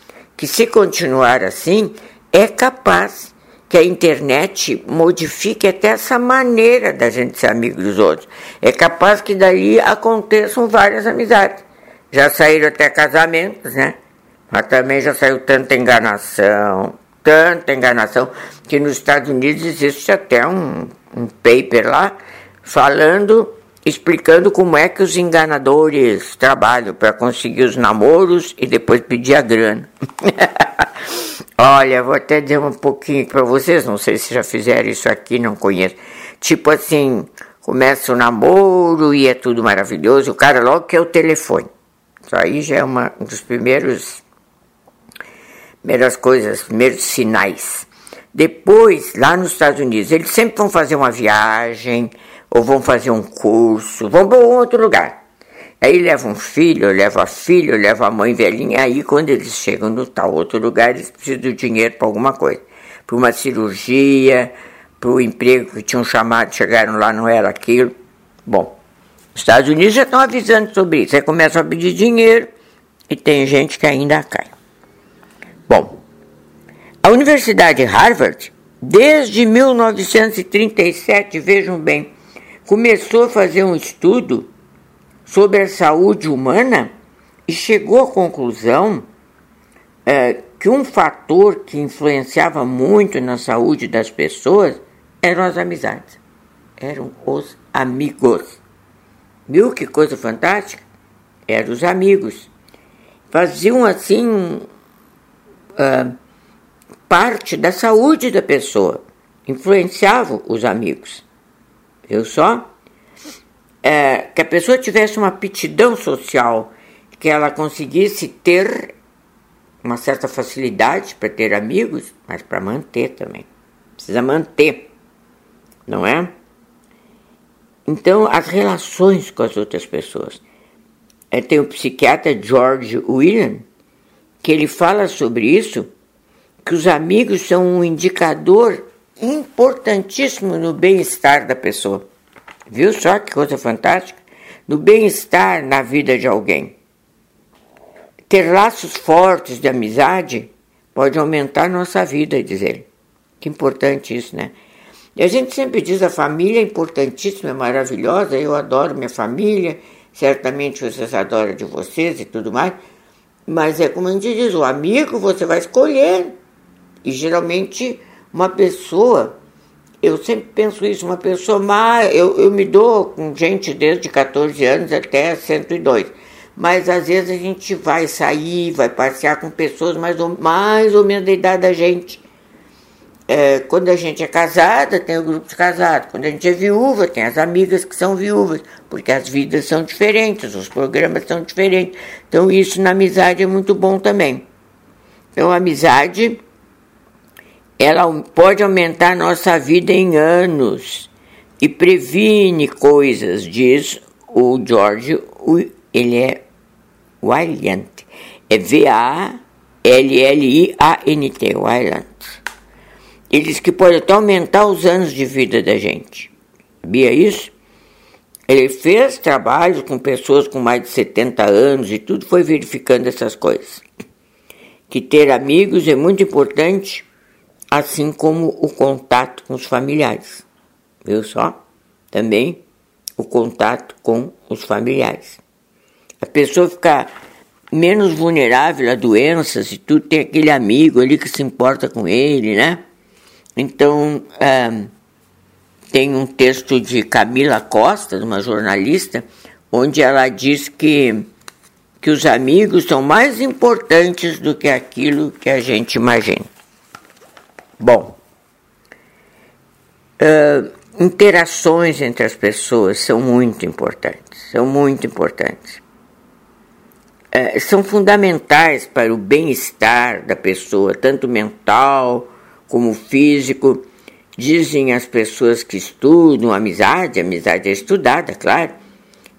que se continuar assim, é capaz que a internet modifique até essa maneira da gente ser amigo dos outros. É capaz que dali aconteçam várias amizades. Já saíram até casamentos, né? Mas também já saiu tanta enganação, tanta enganação, que nos Estados Unidos existe até um, um paper lá falando, explicando como é que os enganadores trabalham para conseguir os namoros e depois pedir a grana. Olha, vou até dizer um pouquinho para vocês, não sei se já fizeram isso aqui, não conheço. Tipo assim, começa o namoro e é tudo maravilhoso, o cara logo quer o telefone. Isso aí já é uma, um dos primeiros primeiras coisas, primeiros sinais. Depois, lá nos Estados Unidos, eles sempre vão fazer uma viagem, ou vão fazer um curso, vão para um outro lugar. Aí levam um filho, levam a filha, levam a mãe velhinha. Aí, quando eles chegam no tal outro lugar, eles precisam de dinheiro para alguma coisa. Para uma cirurgia, para o emprego que tinham chamado, chegaram lá, não era aquilo. Bom, os Estados Unidos já estão avisando sobre isso. Aí começam a pedir dinheiro e tem gente que ainda cai. Bom, a Universidade Harvard, desde 1937, vejam bem, começou a fazer um estudo sobre a saúde humana e chegou à conclusão é, que um fator que influenciava muito na saúde das pessoas eram as amizades, eram os amigos. Viu que coisa fantástica? Eram os amigos. Faziam assim uh, parte da saúde da pessoa, influenciavam os amigos. Viu só? É, que a pessoa tivesse uma aptidão social, que ela conseguisse ter uma certa facilidade para ter amigos, mas para manter também. Precisa manter, não é? Então, as relações com as outras pessoas. É, tem o psiquiatra George William, que ele fala sobre isso, que os amigos são um indicador importantíssimo no bem-estar da pessoa. Viu só que coisa fantástica? No bem-estar na vida de alguém. Ter laços fortes de amizade pode aumentar nossa vida, diz ele. Que importante isso, né? E a gente sempre diz a família é importantíssima, é maravilhosa, eu adoro minha família, certamente vocês adoram de vocês e tudo mais, mas é como a gente diz, o amigo você vai escolher. E geralmente uma pessoa, eu sempre penso isso, uma pessoa mais, eu, eu me dou com gente desde 14 anos até 102 mas às vezes a gente vai sair, vai passear com pessoas mais ou, mais ou menos da idade da gente. É, quando a gente é casada, tem o grupo de casados. Quando a gente é viúva, tem as amigas que são viúvas, porque as vidas são diferentes, os programas são diferentes. Então, isso na amizade é muito bom também. Então, amizade, ela pode aumentar nossa vida em anos e previne coisas, diz o George ele é Wylant. É V-A-L-L-I-A-N-T, Wylant. Ele diz que pode até aumentar os anos de vida da gente. Sabia isso? Ele fez trabalhos com pessoas com mais de 70 anos e tudo foi verificando essas coisas. Que ter amigos é muito importante, assim como o contato com os familiares. Viu só? Também o contato com os familiares a pessoa fica menos vulnerável a doenças e tudo, tem aquele amigo ali que se importa com ele, né? Então, é, tem um texto de Camila Costa, uma jornalista, onde ela diz que, que os amigos são mais importantes do que aquilo que a gente imagina. Bom, uh, interações entre as pessoas são muito importantes, são muito importantes é, são fundamentais para o bem-estar da pessoa, tanto mental como físico. Dizem as pessoas que estudam amizade, amizade é estudada, claro,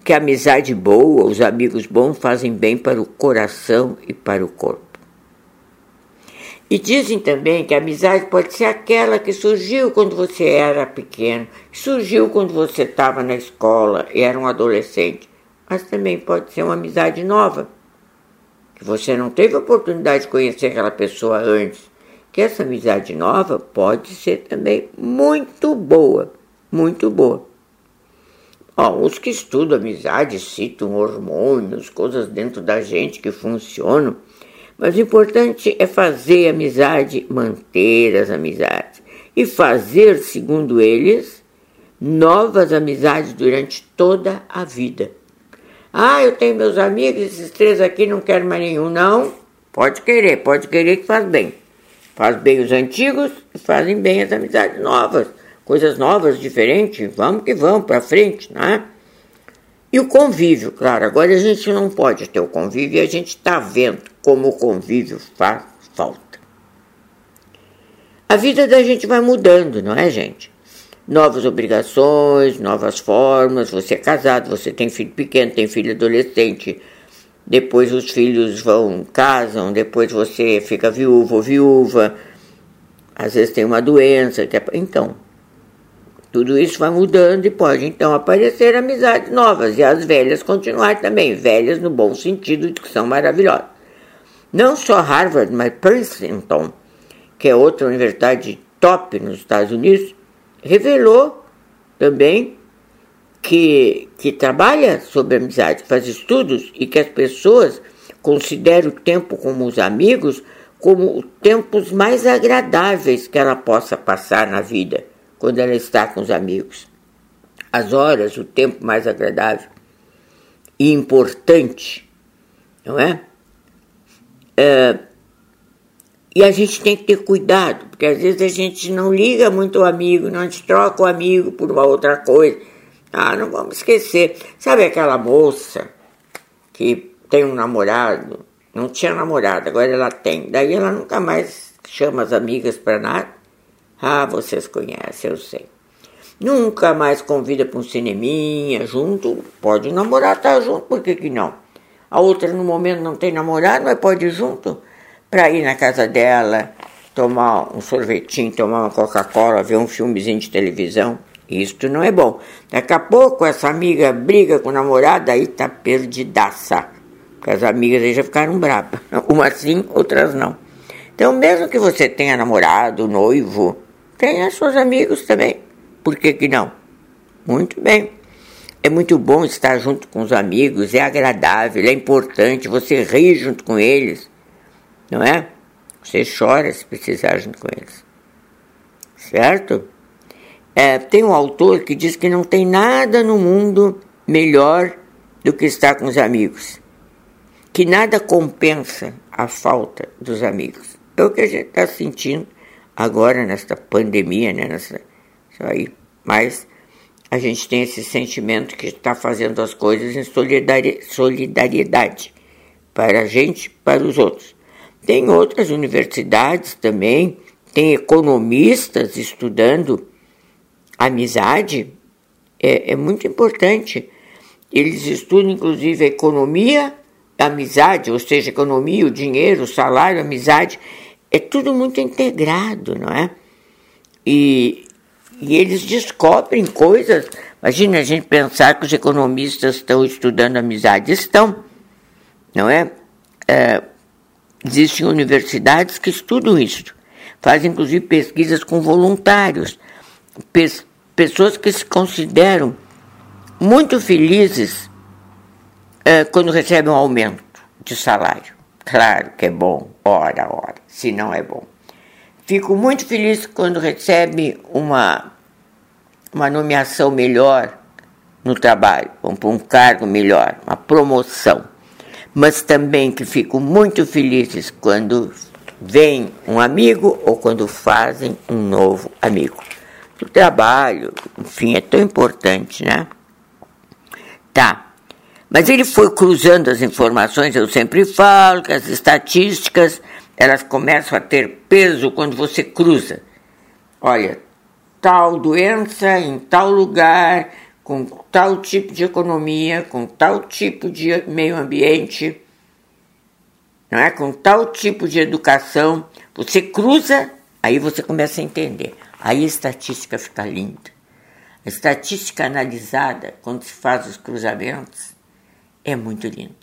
que a amizade boa, os amigos bons fazem bem para o coração e para o corpo. E dizem também que a amizade pode ser aquela que surgiu quando você era pequeno, surgiu quando você estava na escola e era um adolescente, mas também pode ser uma amizade nova que você não teve oportunidade de conhecer aquela pessoa antes, que essa amizade nova pode ser também muito boa, muito boa. Ó, os que estudam amizade citam hormônios, coisas dentro da gente que funcionam, mas o importante é fazer amizade, manter as amizades e fazer, segundo eles, novas amizades durante toda a vida. Ah, eu tenho meus amigos, esses três aqui não quero mais nenhum. Não, pode querer, pode querer que faz bem. Faz bem os antigos e fazem bem as amizades novas. Coisas novas, diferentes, vamos que vamos para frente, né? E o convívio, claro, agora a gente não pode ter o convívio e a gente está vendo como o convívio faz falta. A vida da gente vai mudando, não é, gente? novas obrigações, novas formas. Você é casado, você tem filho pequeno, tem filho adolescente. Depois os filhos vão, casam, depois você fica viúvo ou viúva. Às vezes tem uma doença. Então, tudo isso vai mudando e pode então aparecer amizades novas e as velhas continuar também, velhas no bom sentido de que são maravilhosas. Não só Harvard, mas Princeton, que é outra universidade top nos Estados Unidos, revelou também que, que trabalha sobre amizade, faz estudos e que as pessoas consideram o tempo como os amigos como os tempos mais agradáveis que ela possa passar na vida quando ela está com os amigos. As horas, o tempo mais agradável e importante, não é? É e a gente tem que ter cuidado, porque às vezes a gente não liga muito o amigo, não gente troca o amigo por uma outra coisa. Ah, não vamos esquecer. Sabe aquela moça que tem um namorado? Não tinha namorado, agora ela tem. Daí ela nunca mais chama as amigas para nada. Ah, vocês conhecem, eu sei. Nunca mais convida para um cineminha junto. Pode namorar, tá junto, por que, que não? A outra no momento não tem namorado, mas pode ir junto para ir na casa dela, tomar um sorvetinho, tomar uma Coca-Cola, ver um filmezinho de televisão. Isto não é bom. Daqui a pouco essa amiga briga com o namorado, aí tá perdidaça. Porque as amigas aí já ficaram bravas. Umas sim, outras não. Então, mesmo que você tenha namorado, noivo, tenha seus amigos também. Por que, que não? Muito bem. É muito bom estar junto com os amigos, é agradável, é importante, você ri junto com eles não é? Você chora se precisar junto com eles. Certo? É, tem um autor que diz que não tem nada no mundo melhor do que estar com os amigos. Que nada compensa a falta dos amigos. É o que a gente está sentindo agora nesta pandemia, né? Nessa, isso aí. Mas a gente tem esse sentimento que está fazendo as coisas em solidariedade para a gente, para os outros. Tem outras universidades também, tem economistas estudando amizade, é, é muito importante. Eles estudam inclusive a economia, a amizade, ou seja, a economia, o dinheiro, o salário, a amizade, é tudo muito integrado, não é? E, e eles descobrem coisas. Imagina a gente pensar que os economistas estão estudando amizade. Estão, não é? é Existem universidades que estudam isso, fazem inclusive pesquisas com voluntários, pessoas que se consideram muito felizes é, quando recebem um aumento de salário. Claro que é bom, ora, ora, se não é bom. Fico muito feliz quando recebe uma, uma nomeação melhor no trabalho, um cargo melhor, uma promoção mas também que fico muito felizes quando vem um amigo ou quando fazem um novo amigo. O trabalho, enfim, é tão importante, né? Tá. Mas ele foi cruzando as informações, eu sempre falo que as estatísticas, elas começam a ter peso quando você cruza. Olha, tal doença em tal lugar, com tal tipo de economia, com tal tipo de meio ambiente, não é? com tal tipo de educação. Você cruza, aí você começa a entender. Aí a estatística fica linda. A estatística analisada, quando se faz os cruzamentos, é muito linda.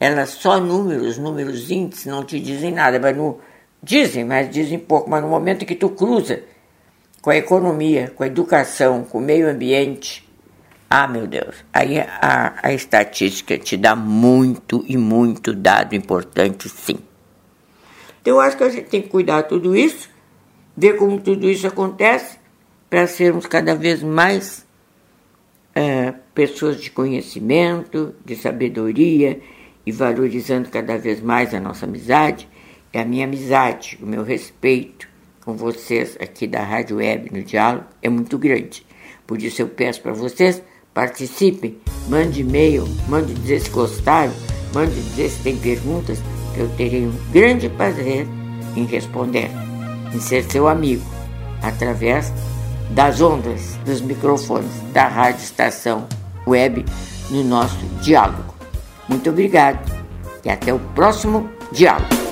Ela só números, números índices não te dizem nada, mas no, dizem, mas dizem pouco. Mas no momento que tu cruza com a economia, com a educação, com o meio ambiente. Ah, meu Deus, aí a, a estatística te dá muito e muito dado importante, sim. Então, eu acho que a gente tem que cuidar tudo isso, ver como tudo isso acontece, para sermos cada vez mais é, pessoas de conhecimento, de sabedoria e valorizando cada vez mais a nossa amizade, e a minha amizade, o meu respeito, com vocês aqui da Rádio Web no Diálogo é muito grande. Por isso eu peço para vocês, participem, mande e-mail, mande dizer se gostaram, mande dizer se tem perguntas, que eu terei um grande prazer em responder, em ser seu amigo, através das ondas dos microfones da Rádio Estação Web no nosso diálogo. Muito obrigado e até o próximo diálogo.